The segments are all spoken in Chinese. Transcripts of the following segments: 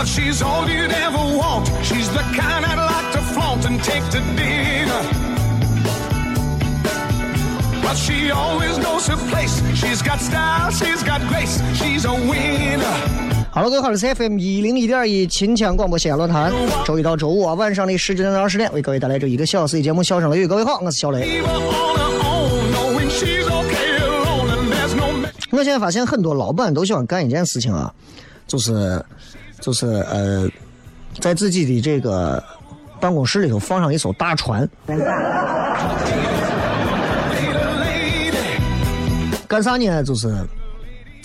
Well, she's all you'd ever want. She's the kind I'd like to flaunt and take to dinner. But she always knows her place. She's got style, she's got grace, she's a winner. Hello，各位好，这是 FM 一零一点一秦腔广播西安论坛，周一到周五啊晚上的十九点到二十点，为各位带来这一个小时的节目《笑声雷雨》。各位好，我是小雷。我现在发现很多老板都喜欢干一件事情啊，就是就是呃，在自己的这个办公室里头放上一艘大船，干啥呢？就是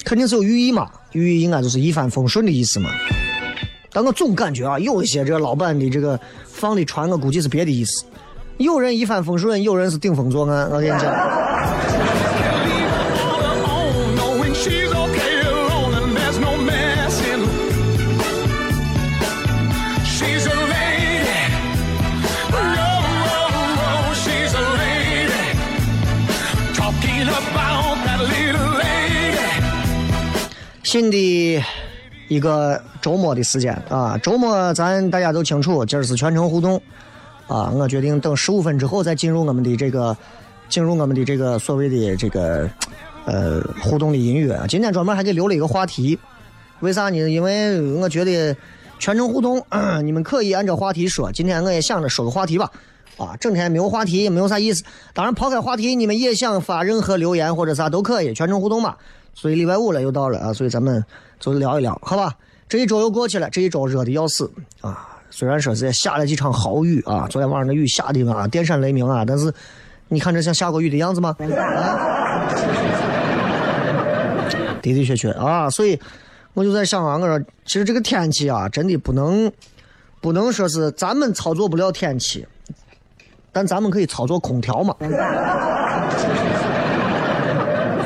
肯定是有寓意嘛，寓意应该就是一帆风顺的意思嘛。但我总感觉啊，有一些这个老板的这个放的船，我估计是别的意思。有人一帆风顺，有人是顶风作案。我跟你讲，新的一个周末的时间啊，周末咱大家都清楚，今儿是全程互动啊。我决定等十五分之后再进入我们的这个，进入我们的这个所谓的这个呃互动的音乐。今天专门还给留了一个话题，为啥呢？因为我觉得全程互动，你们可以按照话题说。今天我也想着说个话题吧。啊，整天没有话题也没有啥意思。当然，抛开话题，你们也想发任何留言或者啥都可以，全程互动嘛。所以礼拜五了又到了啊，所以咱们就聊一聊，好吧？这一周又过去了，这一周热的要死啊！虽然说是下了几场豪雨啊，昨天晚上的雨下的啊，电闪雷鸣啊，但是你看这像下过雨的样子吗？啊，的的确确啊，所以我就在想啊，我说其实这个天气啊，真的不能不能说是咱们操作不了天气，但咱们可以操作空调嘛。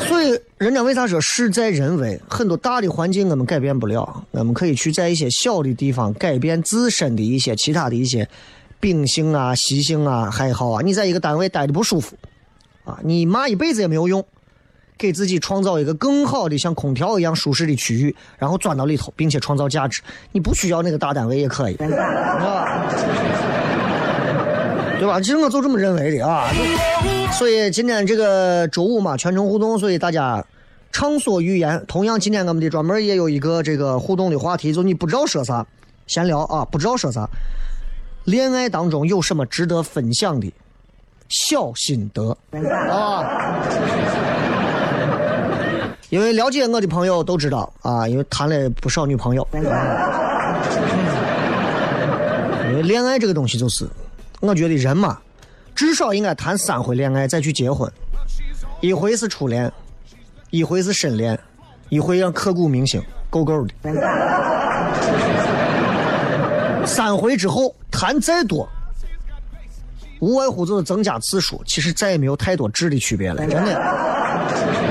所以，人家为啥说事在人为？很多大的环境我们改变不了，我们可以去在一些小的地方改变自身的一些其他的一些秉性啊、习性啊、爱好啊。你在一个单位待的不舒服啊，你骂一辈子也没有用，给自己创造一个更好的像空调一样舒适的区域，然后钻到里头，并且创造价值。你不需要那个大单位也可以，是吧？对吧？其实我就这么认为的啊。所以今天这个周五嘛，全程互动，所以大家畅所欲言。同样，今天我们的专门也有一个这个互动的话题，就你不知道说啥，闲聊啊，不知道说啥。恋爱当中有什么值得分享的小心得啊？因为了解我的朋友都知道啊，因为谈了不少女朋友。因为恋爱这个东西就是，我觉得人嘛，至少应该谈三回恋爱再去结婚，一回是初恋，一回是深恋，一回让刻骨铭心，够够的。三回之后谈再多，无外乎就是增加次数，其实再也没有太多质的区别了，真的。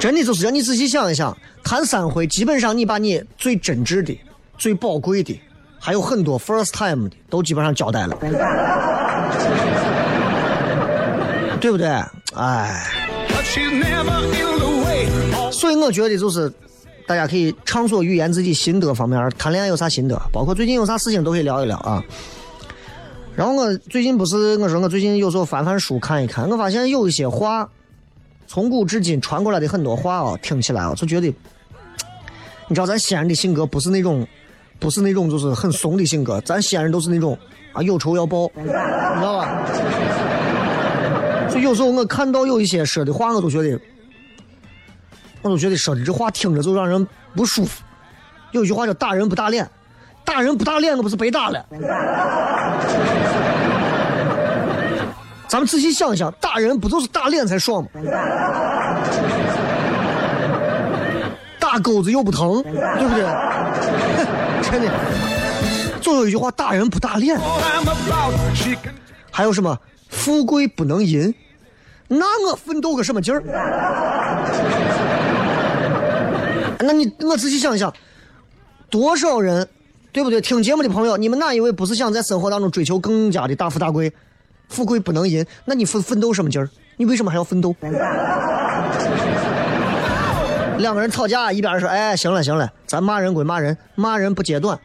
真的就是让你仔细想一想，谈三回，基本上你把你最真挚的、最宝贵的，还有很多 first time 的，都基本上交代了，对不对？哎，所以我觉得就是大家可以畅所欲言自己心得方面，谈恋爱有啥心得，包括最近有啥事情都可以聊一聊啊。然后我最近不是我说我最近有时候翻翻书看一看，我发现有一些话，从古至今传过来的很多话哦，听起来啊就觉得，你知道咱西安人的性格不是那种，不是那种就是很怂的性格，咱西安人都是那种啊有仇要报，你知道吧？所以有时候我看到有一些说的话，我都觉得。我都觉得说的这话听着就让人不舒服。有句话叫“打人不打脸”，打人不打脸，我不是白打了。咱们仔细想想，打人不就是打脸才爽吗？打钩子又不疼，对不对？真的，总有一句话：打人不打脸。还有什么？富贵不能淫，那我奋斗个什么劲儿？那你我仔细想想，多少人，对不对？听节目的朋友，你们哪一位不是想在生活当中追求更加的大富大贵？富贵不能淫，那你奋奋斗什么劲儿？你为什么还要奋斗？两个人吵架，一边说：“哎，行了行了，咱骂人归骂人，骂人不揭短，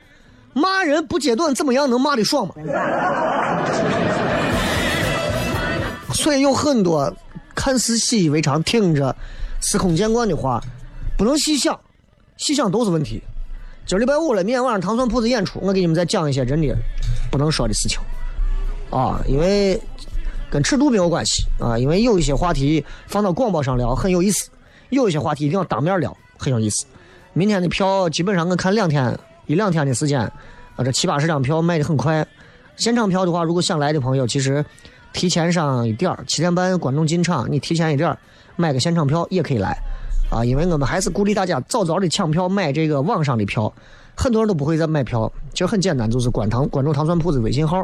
骂人不揭短，怎么样能骂的爽吗？” 所以有很多看似习以为常、听着司空见惯的话，不能细想，细想都是问题。今儿礼拜五了，明天晚上糖蒜铺子演出，我给你们再讲一些真的不能说的事情啊，因为跟尺度没有关系啊，因为有一些话题放到广播上聊很有意思，有一些话题一定要当面聊很有意思。明天的票基本上我看两天一两天的时间，啊，这七八十张票卖的很快。现场票的话，如果想来的朋友，其实提前上一点儿，七点半观众进场，你提前一点儿买个现场票也可以来，啊，因为我们还是鼓励大家早早的抢票买这个网上的票，很多人都不会再买票，其实很简单，就是关糖关注糖蒜铺子微信号。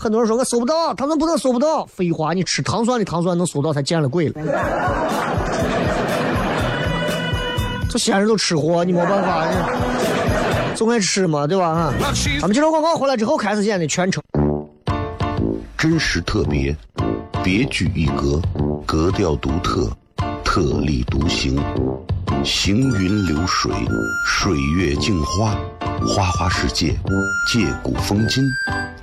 很多人说我搜不到，他们不能搜不到，废话，你吃糖蒜的糖蒜能搜到才见了鬼了。这西安人都吃货，你没办法，你总爱吃嘛，对吧？哈。咱们接着广告回来之后开始演的全程。真实特别，别具一格，格调独特，特立独行，行云流水，水月镜花，花花世界，借古风今，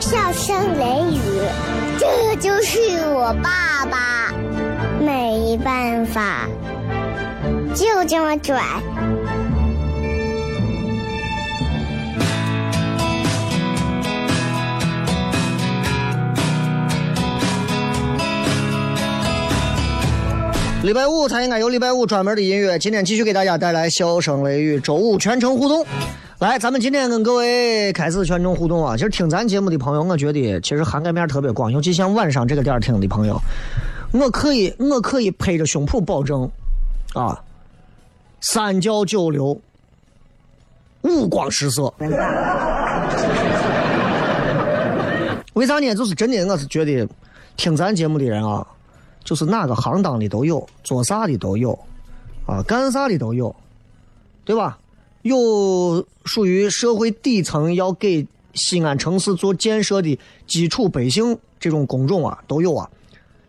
笑声雷雨，这就是我爸爸，没办法，就这么拽。礼拜五才应该有礼拜五专门的音乐，今天继续给大家带来笑声雷雨，周五全程互动。来，咱们今天跟各位开始全程互动啊！其实听咱节目的朋友，我觉得其实涵盖面特别广，尤其像晚上这个点儿听的朋友，我可以 我可以拍着胸脯保证，啊，三教九流，五光十色。为啥呢？就是真的，我是觉得听咱节目的人啊，就是哪个行当的都有，做啥的都有，啊，干啥的都有，对吧？有属于社会底层要给西安城市做建设的基础百姓这种工种啊，都有啊。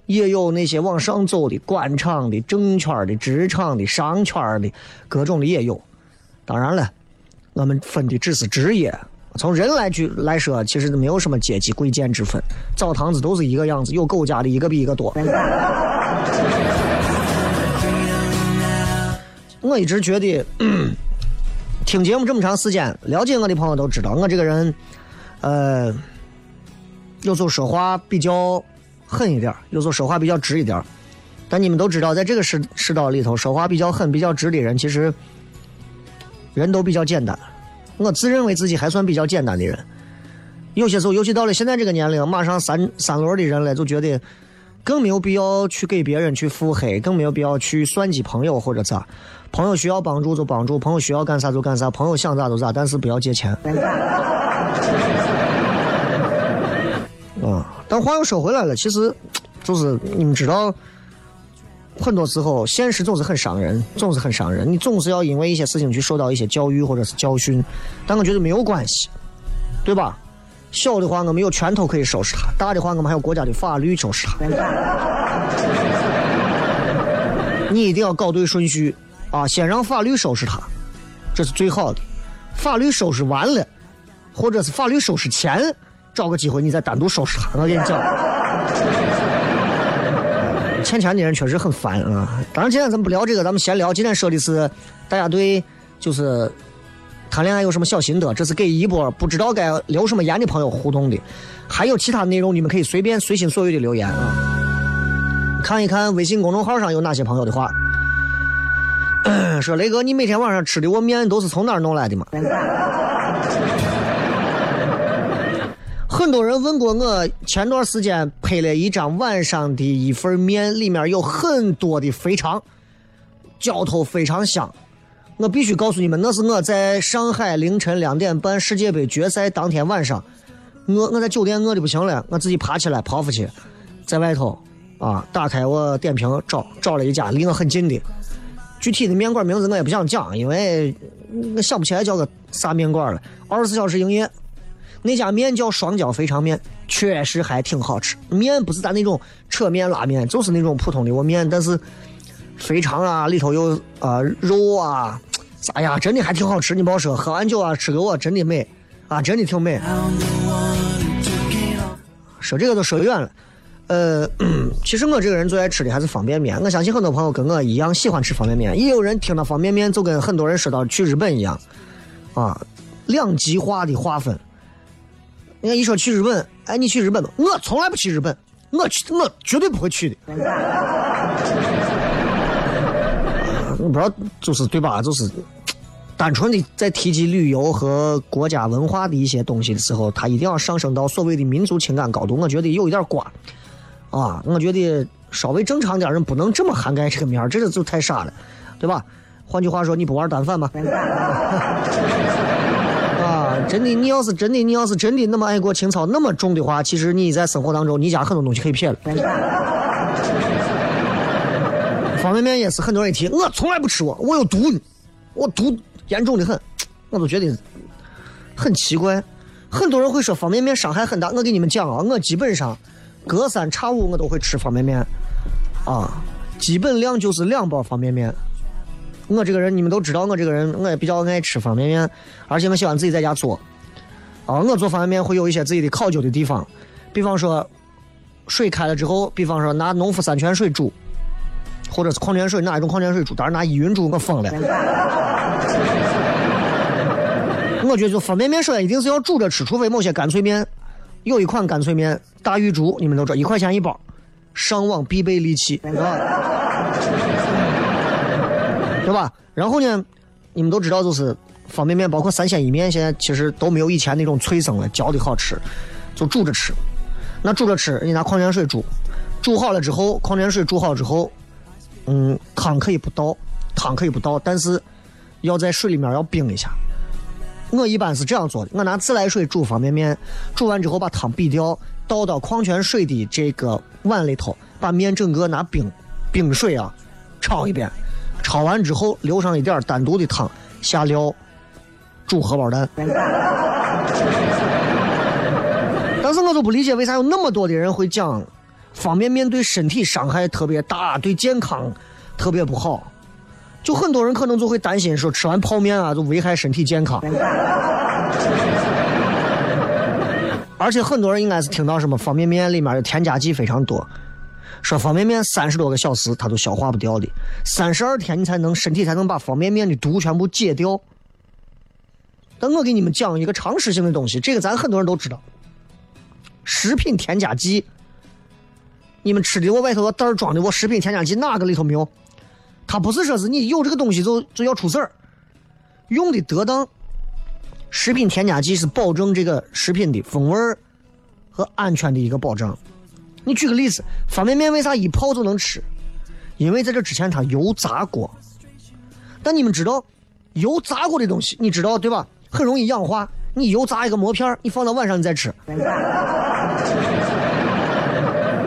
也有那些往上走的官场的、政圈的、职场的、商圈的，各种的也有。当然了，我们分的只是职业。从人来去来说，其实没有什么阶级贵贱之分，澡堂子都是一个样子，有狗家的一个比一个多。我一直觉得，听节目这么长时间，了解我的朋友都知道，我这个人，呃，有时候说话比较狠一点，有时候说话比较直一点。但你们都知道，在这个世世道里头，说话比较狠、比较直的人，其实人都比较简单。我自认为自己还算比较简单的人，有些时候，尤其到了现在这个年龄，马上三三轮的人了，就觉得更没有必要去给别人去腹黑，更没有必要去算计朋友或者咋。朋友需要帮助就帮助，朋友需要干啥就干啥，朋友想咋就咋，但是不要借钱。啊，但话又说回来了，其实就是你们知道。很多时候，现实总是很伤人，总是很伤人。你总是要因为一些事情去受到一些教育或者是教训，但我觉得没有关系，对吧？小的话，我们有拳头可以收拾他；大的话，我们还有国家的法律收拾他。你一定要搞对顺序啊！先让法律收拾他，这是最好的。法律收拾完了，或者是法律收拾前，找个机会你再单独收拾他。我跟你讲。欠钱的人确实很烦啊！当然，今天咱们不聊这个，咱们闲聊。今天说的是大家对就是谈恋爱有什么小心得，这是给一波不知道该留什么言的朋友互动的。还有其他内容，你们可以随便随心所欲的留言啊。看一看微信公众号上有哪些朋友的话，说雷哥，你每天晚上吃的我面都是从哪儿弄来的嘛？很多人问过我，前段时间拍了一张晚上的一份面，里面有很多的肥肠，浇头非常香。我必须告诉你们，那是我在上海凌晨两点半世界杯决赛当天晚上，我我在酒店饿的不行了，我自己爬起来跑出去，在外头啊打开我点评找找了一家离我很近的，具体的面馆名字我也不想讲，因为我想不起来叫个啥面馆了，二十四小时营业。那家面叫双椒肥肠面，确实还挺好吃。面不是咱那种扯面拉面，就是那种普通的我面，但是肥肠啊，里头有啊肉啊，哎呀，真的还挺好吃。你别说，喝完酒啊，吃个我真的美啊，真的挺美。说这个都说远了。呃，其实我这个人最爱吃的还是方便面。我相信很多朋友跟我一样喜欢吃方便面，也有人听到方便面就跟很多人说到去日本一样啊，两极化的划分。你看，一说去日本，哎，你去日本吧？我从来不去日本，我去，我绝对不会去的。我不知道，就是对吧？就是单纯的在提及旅游和国家文化的一些东西的时候，他一定要上升到所谓的民族情感高度。我觉得有一点瓜啊，我觉得稍微正常点人不能这么涵盖这个面儿，这个就太傻了，对吧？换句话说，你不玩单反吗？啊真的，你要是真的，你要是真的那么爱国情操那么重的话，其实你在生活当中，你家很多东西可以撇了。方便面也是很多人提，我从来不吃我，我有毒，我毒严重的很，我都觉得很奇怪。很多人会说方便面伤害很大，我给你们讲啊，我基本上隔三差五我都会吃方便面，啊，基本量就是两包方便面。我这个人，你们都知道，我这个人我也比较爱吃方便面，而且我喜欢自己在家做。啊，我做方便面会有一些自己的考究的地方，比方说水开了之后，比方说拿农夫山泉水煮，或者是矿泉水哪一种矿泉水煮，当然拿依云煮我疯了。我觉得就方便面首先一定是要煮着吃，除非某些干脆面，有一款干脆面大玉竹，你们都知道，一块钱一包，上网必备利器。对吧？然后呢，你们都知道，就是方便面，包括三鲜意面，现在其实都没有以前那种脆生了、嚼的好吃，就煮着吃。那煮着吃，你拿矿泉水煮，煮好了之后，矿泉水煮好之后，嗯，汤可以不倒，汤可以不倒，但是要在水里面要冰一下。我一般是这样做的，我拿自来水煮方便面，煮完之后把汤比掉，倒到矿泉水的这个碗里头，把面整个拿冰冰水啊焯一遍。焯完之后，留上一点单独的汤，下料，煮荷包蛋。但是我就不理解，为啥有那么多的人会讲方便面对身体伤害特别大，对健康特别不好。就很多人可能就会担心说，吃完泡面啊，就危害身体健康。而且很多人应该是听到什么方便面里面的添加剂非常多，说方便面三十多个小时它都消化不掉的，三十二天你才能身体才能把方便面的毒全部解掉。但我给你们讲一个常识性的东西，这个咱很多人都知道，食品添加剂。你们吃的我外头个袋装的我食品添加剂哪个里头没有？它不是说是你有这个东西就就要出事儿，用的得当。食品添加剂是保证这个食品的风味儿和安全的一个保障。你举个例子，方便面为啥一泡就能吃？因为在这之前它油炸过。但你们知道，油炸过的东西，你知道对吧？很容易氧化。你油炸一个馍片，你放到晚上你再吃，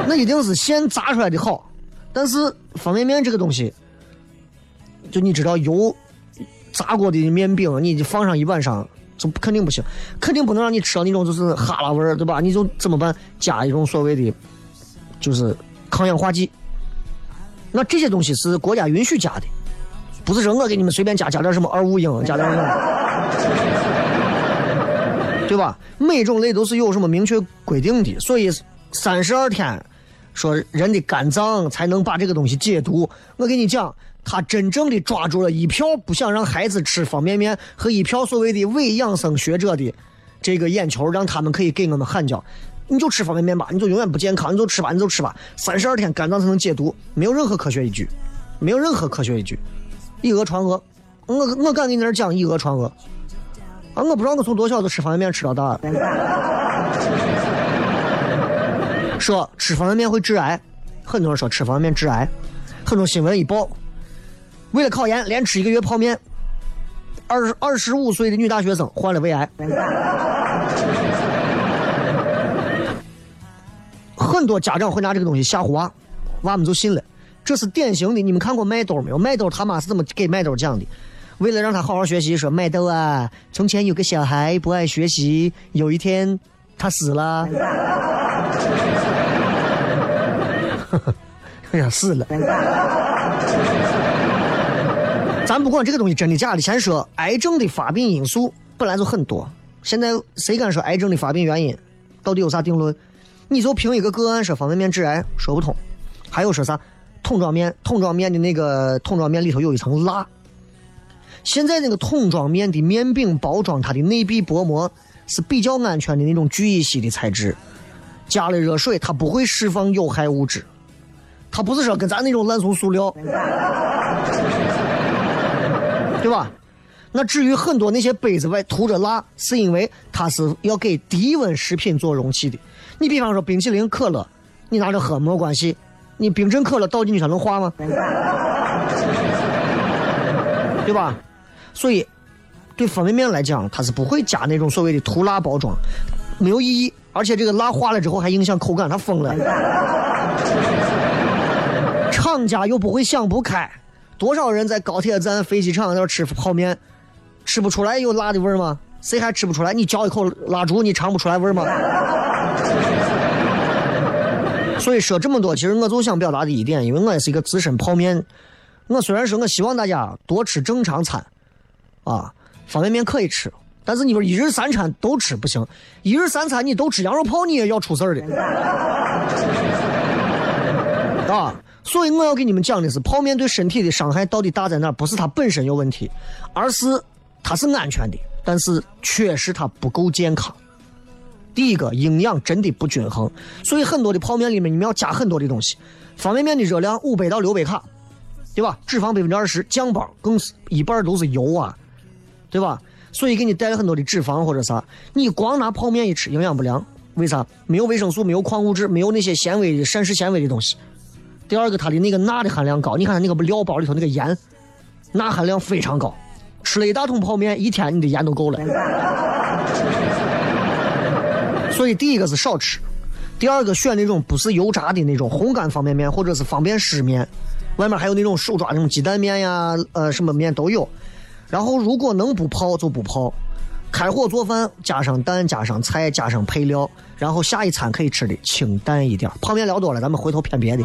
那一定是现炸出来的好。但是方便面这个东西，就你知道油炸过的面饼，你放上一晚上。就肯定不行，肯定不能让你吃到那种就是哈喇味儿，对吧？你就怎么办？加一种所谓的，就是抗氧化剂。那这些东西是国家允许加的，不是说我给你们随便加加点什么二五英，加点什么，对吧？每种类都是有什么明确规定的，所以三十二天，说人的肝脏才能把这个东西解毒。我给你讲。他真正的抓住了一票不想让孩子吃方便面和一票所谓的伪养生学者的这个眼球，让他们可以给我们喊叫：你就吃方便面吧，你就永远不健康，你就吃吧，你就吃吧，三十二天肝脏才能解毒，没有任何科学依据，没有任何科学依据，以讹传讹，我我敢给你那讲以讹传讹啊！我不知道我从多小就吃方便面吃到大，说吃方便面会致癌，很多人说吃方便面致癌，很多新闻一报。为了考研，连吃一个月泡面。二十二十五岁的女大学生患了胃癌。很多家长会拿这个东西吓唬娃，娃们就信了。这是典型的。你们看过麦兜没有？麦兜他妈是怎么给麦兜讲的？为了让他好好学习，说麦兜啊，从前有个小孩不爱学习，有一天他死了。哎呀，死了。咱不管这个东西真的假的，先说癌症的发病因素本来就很多。现在谁敢说癌症的发病原因到底有啥定论？你就凭一个个案说方便面致癌，说不通。还有说啥桶装面，桶装面的那个桶装面里头有一层蜡。现在那个桶装面的面饼包装，它的内壁薄膜是比较安全的那种聚乙烯的材质，加了热水它不会释放有害物质，它不是说跟咱那种烂怂塑料。对吧？那至于很多那些杯子外涂着蜡，是因为它是要给低温食品做容器的。你比方说冰淇淋、可乐，你拿着喝没关系，你冰镇可乐倒进去它能化吗？对吧？所以对方便面来讲，它是不会加那种所谓的涂蜡包装，没有意义。而且这个蜡化了之后还影响口感，它疯了。厂家又不会想不开。多少人在高铁站、飞机场那吃泡面，吃不出来有辣的味儿吗？谁还吃不出来？你嚼一口蜡烛，你尝不出来味儿吗？所以说这么多，其实我就想表达的一点，因为我也是一个资深泡面。我虽然说我希望大家多吃正常餐，啊，方便面可以吃，但是你说一日三餐都吃不行，一日三餐你都吃羊肉泡，你也要出事儿的，啊。所以我要给你们讲的是，泡面对身体的伤害到底大在哪？不是它本身有问题，而是它是安全的，但是确实它不够健康。第一个，营养真的不均衡，所以很多的泡面里面你们要加很多的东西。方便面的热量五百到六百卡，对吧？脂肪百分之二十，酱包更是一半都是油啊，对吧？所以给你带来很多的脂肪或者啥，你光拿泡面一吃，营养不良。为啥？没有维生素，没有矿物质，没有那些纤维的、膳食纤维的东西。第二个，它的那个钠的含量高。你看那个料包里头那个盐，钠含量非常高。吃了一大桶泡面，一天你的盐都够了。所以第一个是少吃，第二个选那种不是油炸的那种烘干方便面或者是方便湿面，外面还有那种手抓那种鸡蛋面呀，呃，什么面都有。然后如果能不泡就不泡，开火做饭，加上蛋，加上菜，加上配料，然后下一餐可以吃的清淡一点。泡面聊多了，咱们回头偏别的。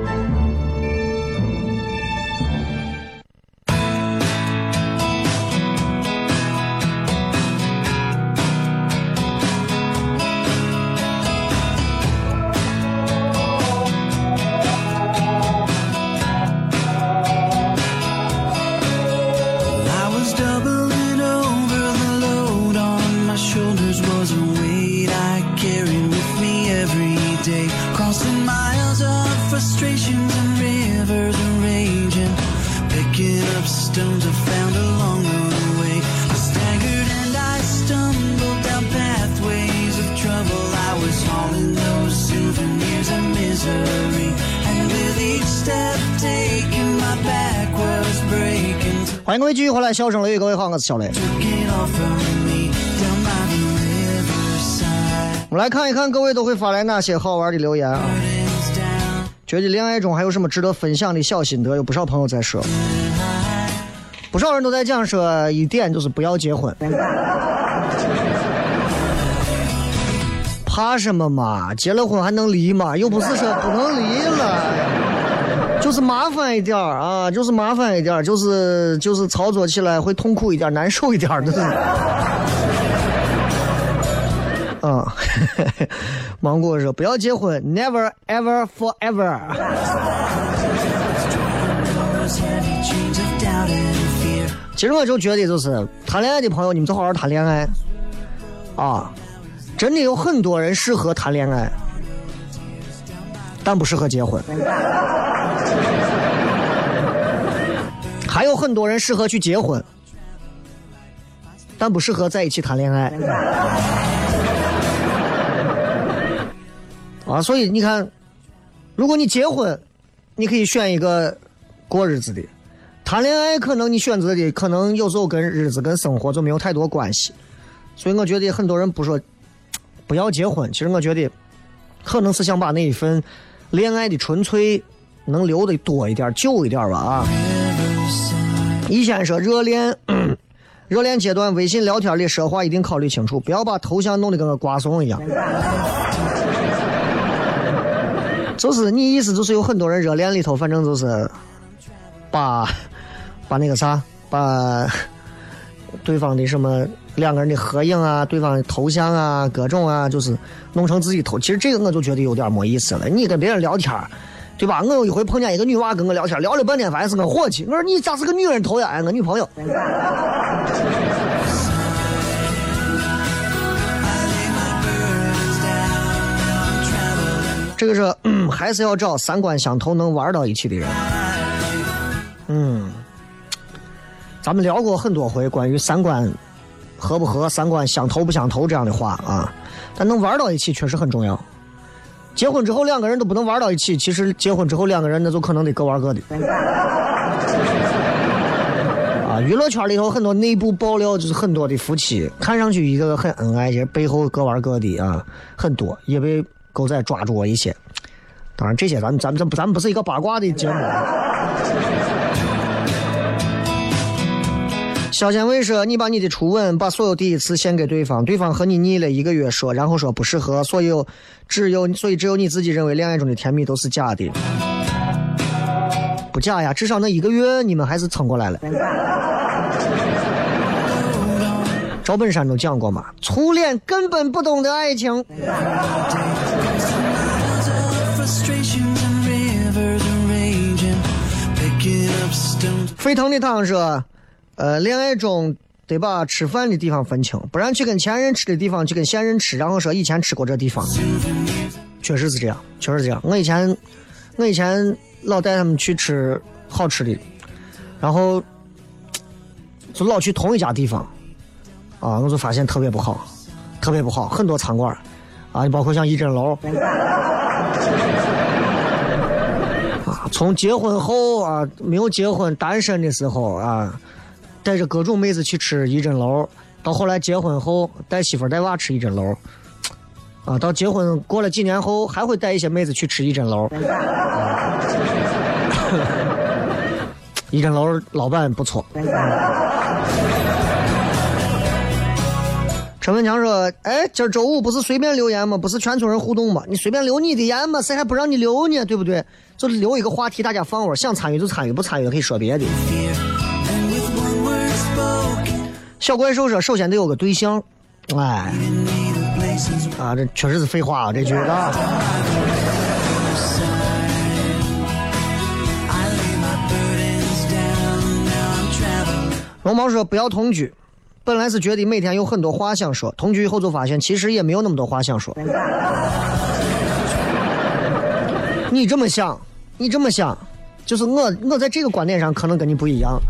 欢迎各位继续回来，笑声雷雨，各位好，我是小雷。我们来看一看各位都会发来哪些好玩的留言啊？觉得恋爱中还有什么值得分享的小心得？有不少朋友在说，不少人都在讲说一点就是不要结婚，怕什么嘛？结了婚还能离吗？又不是说不能离了，就是麻烦一点啊，就是麻烦一点，就是就是操作起来会痛苦一点，难受一点的，啊，芒果说不要结婚，never ever forever 其实我就觉得，就是谈恋爱的朋友，你们就好好谈恋爱。啊！真的有很多人适合谈恋爱，但不适合结婚；还有很多人适合去结婚，但不适合在一起谈恋爱。啊，所以你看，如果你结婚，你可以选一个过日子的；谈恋爱，可能你选择的可能有时候跟日子、跟生活就没有太多关系。所以我觉得很多人不说不要结婚，其实我觉得可能是想把那一份恋爱的纯粹能留的多一点、久一点吧啊。你先说热恋，热恋阶段微信聊天里说话一定考虑清楚，不要把头像弄得跟个瓜怂一样。就是你意思就是有很多人热恋里头，反正就是把把那个啥，把对方的什么两个人的合影啊，对方的头像啊，各种啊，就是弄成自己头。其实这个我就觉得有点没意思了。你跟别人聊天，对吧？我有一回碰见一个女娃跟我聊天，聊了半天，发现是个伙计。我说你咋是个女人头呀？哎，我女朋友。这个是、嗯 还是要找三观相投、能玩到一起的人。嗯，咱们聊过很多回关于三观合不合、三观相投不相投这样的话啊，但能玩到一起确实很重要。结婚之后两个人都不能玩到一起，其实结婚之后两个人那就可能得各玩各的。啊，娱乐圈里头很多内部爆料，就是很多的夫妻看上去一个个很恩爱，其实背后各玩各的啊，很多也被狗仔抓住了一些。当然，这些咱咱咱咱不是一个八卦的节目。小贤卫说：“你把你的初吻，把所有第一次献给对方，对方和你腻了一个月，说，然后说不适合，所有只有所以只有你自己认为恋爱中的甜蜜都是假的，不假呀，至少那一个月你们还是撑过来了。”赵本山都讲过嘛，初恋根本不懂得爱情。沸腾的汤说，呃，恋爱中得把吃饭的地方分清，不然去跟前任吃的地方去跟现任吃，然后说以前吃过这地方，确实是这样，确实是这样。我以前，我以前老带他们去吃好吃的，然后就老去同一家地方，啊，我就发现特别不好，特别不好，很多餐馆，啊，你包括像一珍楼。啊，从结婚后啊，没有结婚单身的时候啊，带着各种妹子去吃一针楼，到后来结婚后带媳妇带娃吃一针楼，啊，到结婚过了几年后还会带一些妹子去吃一针楼。一针楼老板不错。陈文强说：“哎，今儿周五不是随便留言吗？不是全村人互动吗？你随便留你的言嘛，谁还不让你留呢？对不对？就留一个话题，大家放会儿，想参与就参与，不参与可以说别的。小怪兽说：首先得有个对象，哎啊，这确实是废话啊，这句啊。龙猫说不要同居，本来是觉得每天有很多话想说，同居以后就发现其实也没有那么多话想说。你这么想，你这么想，就是我我在这个观点上可能跟你不一样，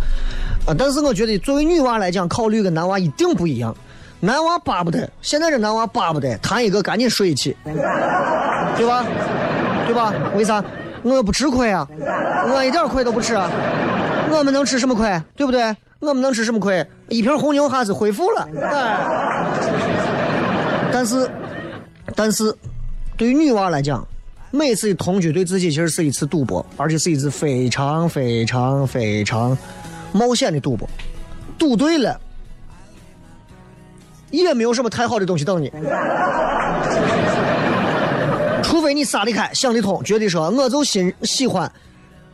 啊，但是我觉得作为女娃来讲，考虑跟男娃一定不一样。男娃巴不得，现在这男娃巴不得谈一个赶紧睡起，对吧？对吧？为啥？我不吃亏啊，我一点亏都不吃啊。我们能吃什么亏？对不对？我们能吃什么亏？一瓶红牛还是恢复了。哎，但是，但是，对于女娃来讲，每次同居对自己其实是一次赌博，而且是一次非常非常非常冒险的赌博。赌对了，也没有什么太好的东西等你。除非你撒得开、想得通，觉得说我就心喜欢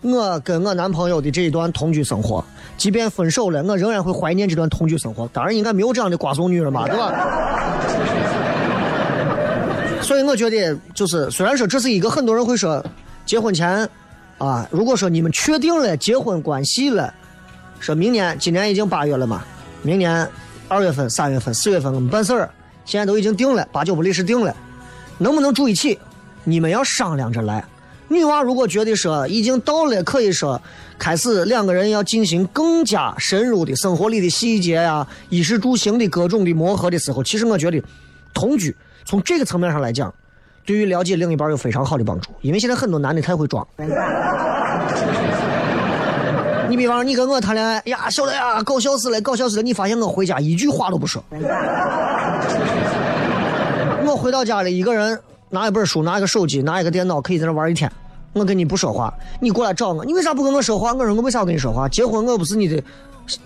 我跟我男朋友的这一段同居生活，即便分手了，我仍然会怀念这段同居生活。当然，应该没有这样的瓜怂女人吧，对吧？所以我觉得，就是虽然说这是一个很多人会说，结婚前啊，如果说你们确定了结婚关系了，说明年今年已经八月了嘛，明年二月份、三月份、四月份我们办事儿，现在都已经定了，八九不离十定了，能不能住一起？你们要商量着来。女娃如果觉得说已经到了，可以说开始两个人要进行更加深入的生活里的细节呀、衣食住行的各种的磨合的时候，其实我觉得同居从这个层面上来讲，对于了解另一半有非常好的帮助。因为现在很多男的太会装。你比方说，你跟我谈恋爱，呀，小雷呀，搞笑死了，搞笑死了！你发现我回家一句话都不说，我回到家里一个人拿一本书，拿一个手机，拿一个电脑，可以在那玩一天。我跟你不说话，你过来找我，你为啥不跟我说话？我说我为啥要跟你说话？结婚我不是你的，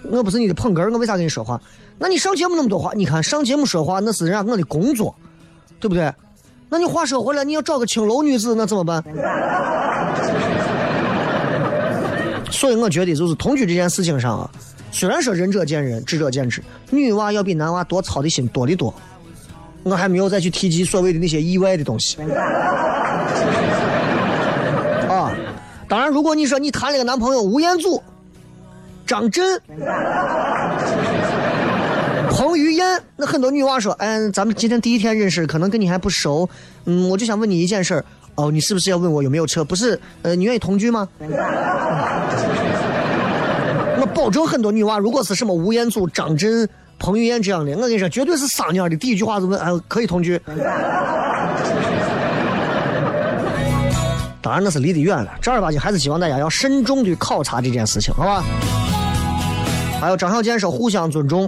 我不是你的捧哏，我为啥跟你说话？那你上节目那么多话，你看上节目说话那是人家我的工作，对不对？那你话说回来，你要找个青楼女子，那怎么办？所以我觉得就是同居这件事情上啊，虽然说仁者见仁，智者见智，女娃要比男娃多操的心多得多。我还没有再去提及所谓的那些意外的东西。啊，当然，如果你说你谈了个男朋友吴彦祖、张震、彭于晏，那很多女娃说，哎，咱们今天第一天认识，可能跟你还不熟，嗯，我就想问你一件事儿，哦，你是不是要问我有没有车？不是，呃，你愿意同居吗？我保证很多女娃，如果是什么吴彦祖、张震、彭于晏这样的，我跟你说，绝对是撒尿的。第一句话就问，哎，可以同居？当然那是离得远了，正儿八经还是希望大家要慎重的考察这件事情，好吧？还有张小健说互相尊重，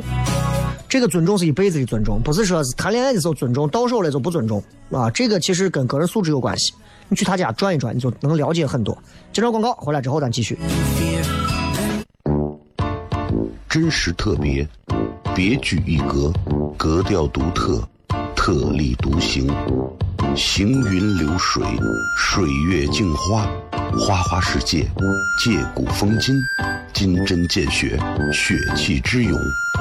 这个尊重是一辈子的尊重，不是说是谈恋爱的时候尊重，到手了就不尊重啊。这个其实跟个人素质有关系。你去他家转一转，你就能了解很多。接着广告，回来之后咱继续。真实特别，别具一格，格调独特，特立独行，行云流水，水月镜花，花花世界，借古风今，金针见血，血气之勇，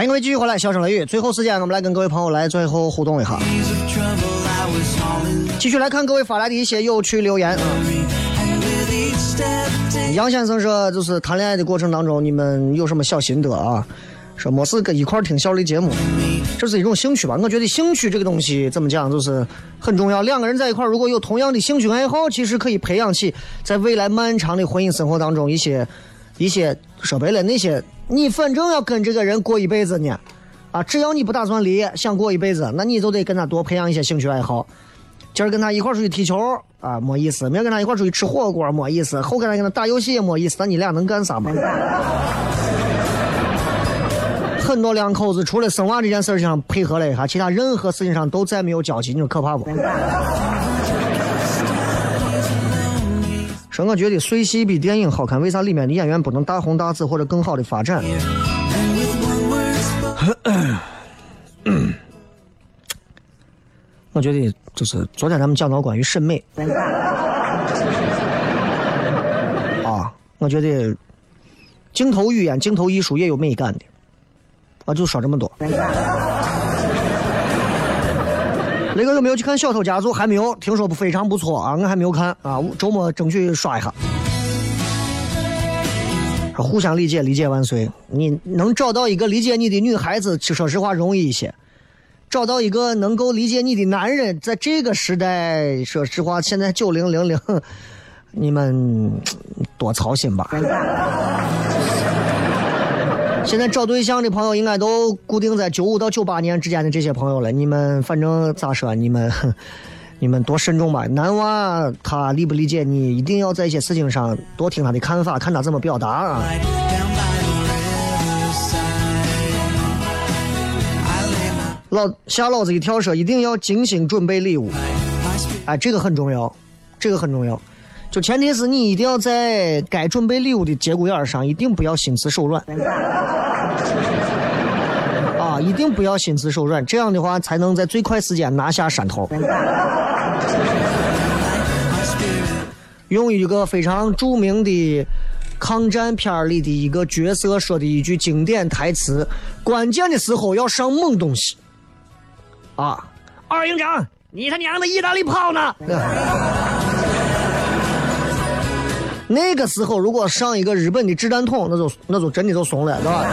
欢迎各位继续回来，笑声雷雨。最后时间，我们来跟各位朋友来最后互动一下，继续来看各位发来的一些有趣留言。杨先生说，就是谈恋爱的过程当中，你们有什么小心得啊？说没事跟一块儿听小雷节目，这是一种兴趣吧？我觉得兴趣这个东西怎么讲，就是很重要。两个人在一块，如果有同样的兴趣爱好，其实可以培养起在未来漫长的婚姻生活当中一些一些说白了那些，你反正要跟这个人过一辈子呢，啊，只要你不打算离，想过一辈子，那你就得跟他多培养一些兴趣爱好。今儿跟他一块出去踢球啊，没意思；明儿跟他一块出去吃火锅，没意思；后跟他跟他打游戏也没意思。那你俩能干啥嘛？很多两口子除了生娃这件事儿上配合了一下，其他任何事情上都再没有交集，你说可怕不？我觉得碎戏比电影好看，为啥里面的演员不能大红大紫或者更好的发展？我觉得就是昨天咱们讲到关于审美啊，我觉得镜头语言、镜头艺术也有美感的，啊，就说这么多。雷哥有没有去看《小偷家族》？还没有，听说非常不错啊，我还没有看啊，周末争取刷一下。互相理解，理解万岁。你能找到一个理解你的女孩子，说实话容易一些。找到一个能够理解你的男人，在这个时代，说实话，现在九零零零，你们多操心吧。现在找对象的朋友应该都固定在九五到九八年之间的这些朋友了。你们反正咋说，你们 你们多慎重吧。男娃他理不理解你，一定要在一些事情上多听他的看法，看他怎么表达啊。老吓老子一跳说，一定要精心准备礼物。哎，这个很重要，这个很重要。就前提是你一定要在该准备礼物的节骨眼上，一定不要心慈手软。啊，一定不要心慈手软，这样的话才能在最快时间拿下山头。用一个非常著名的抗战片里的一个角色说的一句经典台词：“关键的时候要上猛东西。”啊，二营长，你他娘的意大利炮呢？那个时候如果上一个日本的掷弹筒，那就那就真的就怂了，是吧？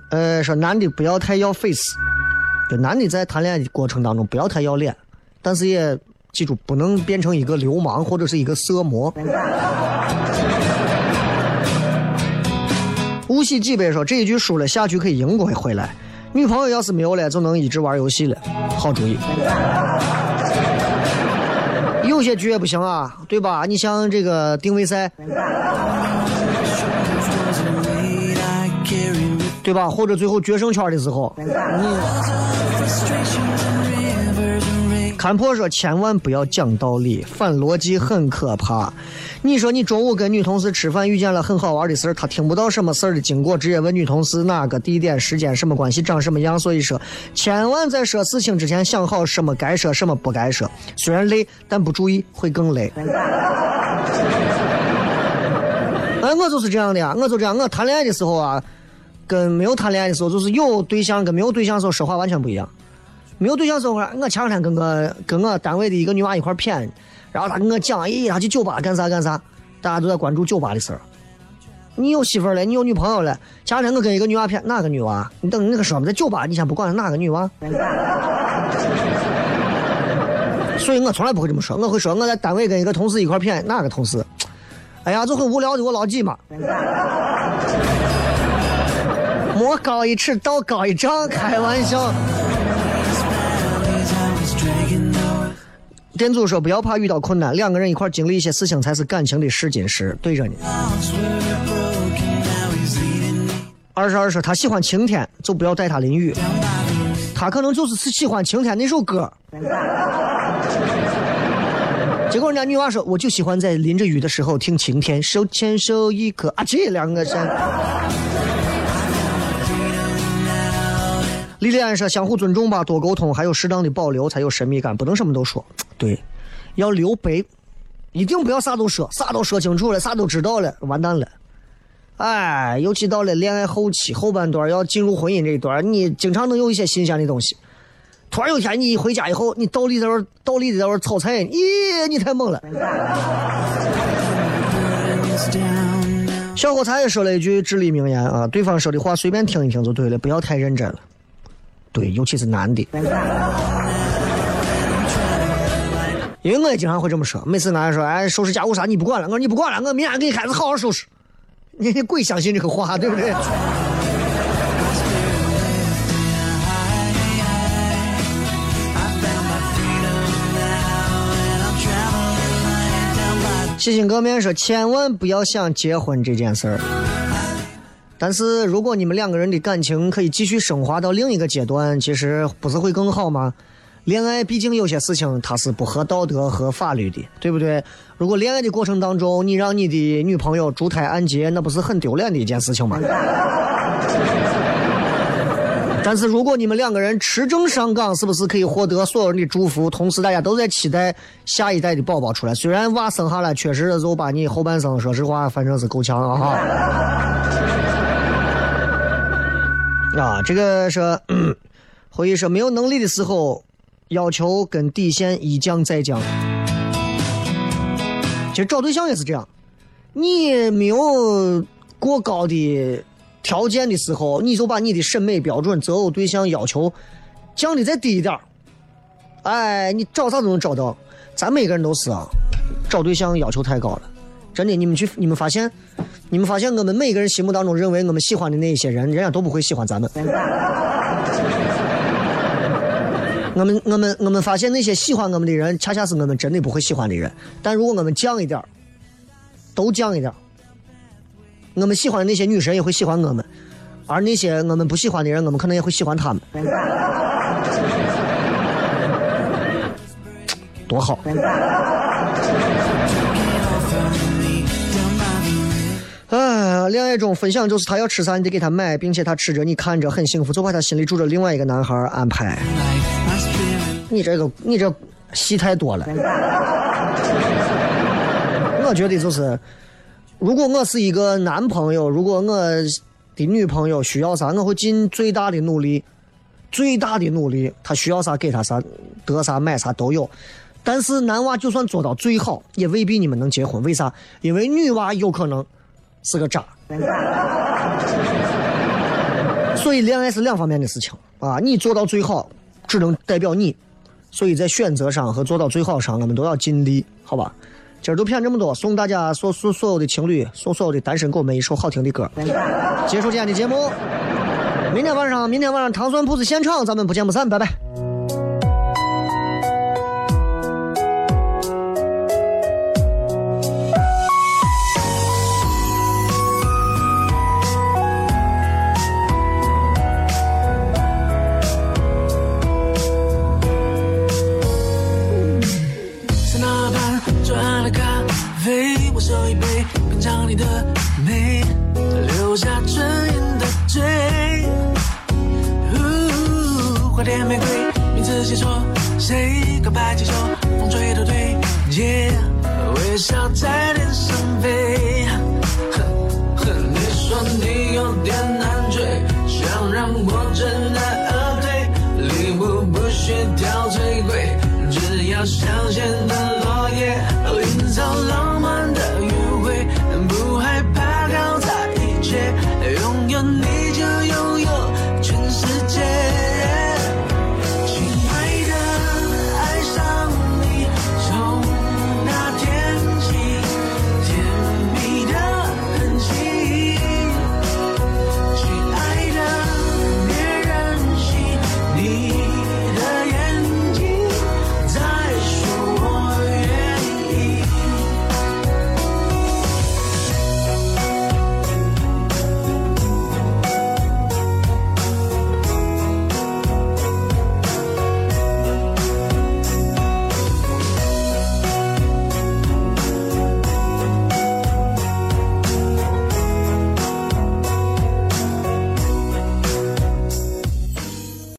呃，说男的不要太要 face，就男的在谈恋爱的过程当中不要太要脸，但是也记住不能变成一个流氓或者是一个色魔。无锡几百说这一局输了下局可以赢过回来。女朋友要是没有了，就能一直玩游戏了，好主意。有些局也不行啊，对吧？你像这个定位赛，对吧？或者最后决胜圈的时候，你看破说千万不要讲道理，反逻辑很可怕。你说你中午跟女同事吃饭，遇见了很好玩的事儿，她听不到什么事儿的经过，直接问女同事哪个地点、时间、什么关系、长什么样。所以说，千万在说事情之前想好什么该说，什么不该说。虽然累，但不注意会更累。哎，我就是这样的呀，我就这样。我谈恋爱的时候啊，跟没有谈恋爱的时候，就是有对象跟没有对象的时候说话完全不一样。没有对象的时候，我前两天跟我跟我单位的一个女娃一块谝，然后她跟我讲，咦，她去酒吧干啥干啥，大家都在关注酒吧的事儿。你有媳妇了，你有女朋友了。前两天我跟一个女娃谝，哪个女娃？你等那个说嘛，在酒吧，你先不管哪个女娃。所以我从来不会这么说，我会说我在单位跟一个同事一块谝，哪个同事？哎呀，就很无聊的，我老几嘛。莫高一尺，道高一丈，开玩笑。店主说：“不要怕遇到困难，两个人一块经历一些事情才是感情的试金石。”对着呢。二十二说：“他喜欢晴天，就不要带他淋雨。他可能就是喜欢晴天那首歌。”结果人家女娃说：“我就喜欢在淋着雨的时候听晴天，手牵手一颗啊，这两个山。”莉莉安说：“相互尊重吧，多沟通，还有适当的保留，才有神秘感。不能什么都说，对，要留白，一定不要啥都说，啥都说清楚了，啥都知道了，完蛋了。哎，尤其到了恋爱后期后半段，要进入婚姻这一段，你经常能有一些新鲜的东西。突然有一天你一回家以后，你倒立在那儿，倒立在那儿炒菜，咦，你太猛了。”小伙才也说了一句至理名言啊，对方说的话随便听一听就对了，不要太认真了。对，尤其是男的，因为我也经常会这么说。每次男人说：“哎，收拾家务啥你不管了？”我说：“你不管了，我明天给你孩子好好收拾。”你你鬼相信这个话，对不对？细心革面说：“千万不要想结婚这件事儿。”但是如果你们两个人的感情可以继续升华到另一个阶段，其实不是会更好吗？恋爱毕竟有些事情它是不合道德和法律的，对不对？如果恋爱的过程当中你让你的女朋友珠胎按揭，那不是很丢脸的一件事情吗？但是如果你们两个人持证上岗，是不是可以获得所有人的祝福？同时大家都在期待下一代的宝宝出来。虽然娃生下来确实就把你后半生，说实话，反正是够呛啊哈。啊，这个是 回忆说没有能力的时候，要求跟底线一降再降。其实找对象也是这样，你没有过高的条件的时候，你就把你的审美标准择偶对象要求降的再低一点哎，你找啥都能找到。咱每个人都是啊，找对象要求太高了。真的，你们去，你们发现，你们发现，我们每个人心目当中认为我们喜欢的那一些人，人家都不会喜欢咱们。我们，我们，我们发现那些喜欢我们的人，恰恰是我们真的不会喜欢的人。但如果我们降一点都降一点我们喜欢的那些女神也会喜欢我们，而那些我们不喜欢的人，我们可能也会喜欢他们。多好！恋爱中分享就是他要吃啥你得给他买，并且他吃着你看着很幸福，就怕他心里住着另外一个男孩安排。你这个你这戏太多了。我觉得就是，如果我是一个男朋友，如果我的女朋友需要啥，我会尽最大的努力，最大的努力，她需要啥给她啥，得啥买啥都有。但是男娃就算做到最好，也未必你们能结婚。为啥？因为女娃有可能。是个渣，所以恋爱是两方面的事情啊，你做到最好，只能代表你。所以在选择上和做到最好上，我们都要尽力，好吧？今儿就骗这么多，送大家所所所有的情侣，送所有的单身狗们一首好听的歌，结束今天的节目。明天晚上，明天晚上糖蒜铺子现场，咱们不见不散，拜拜。追。呜、哦，花店玫瑰，名字写错，谁告白气球，风吹都对。耶、微笑在天上飞。你说你有点难追，想让我知难而退，礼物不需挑最贵，只要香榭的。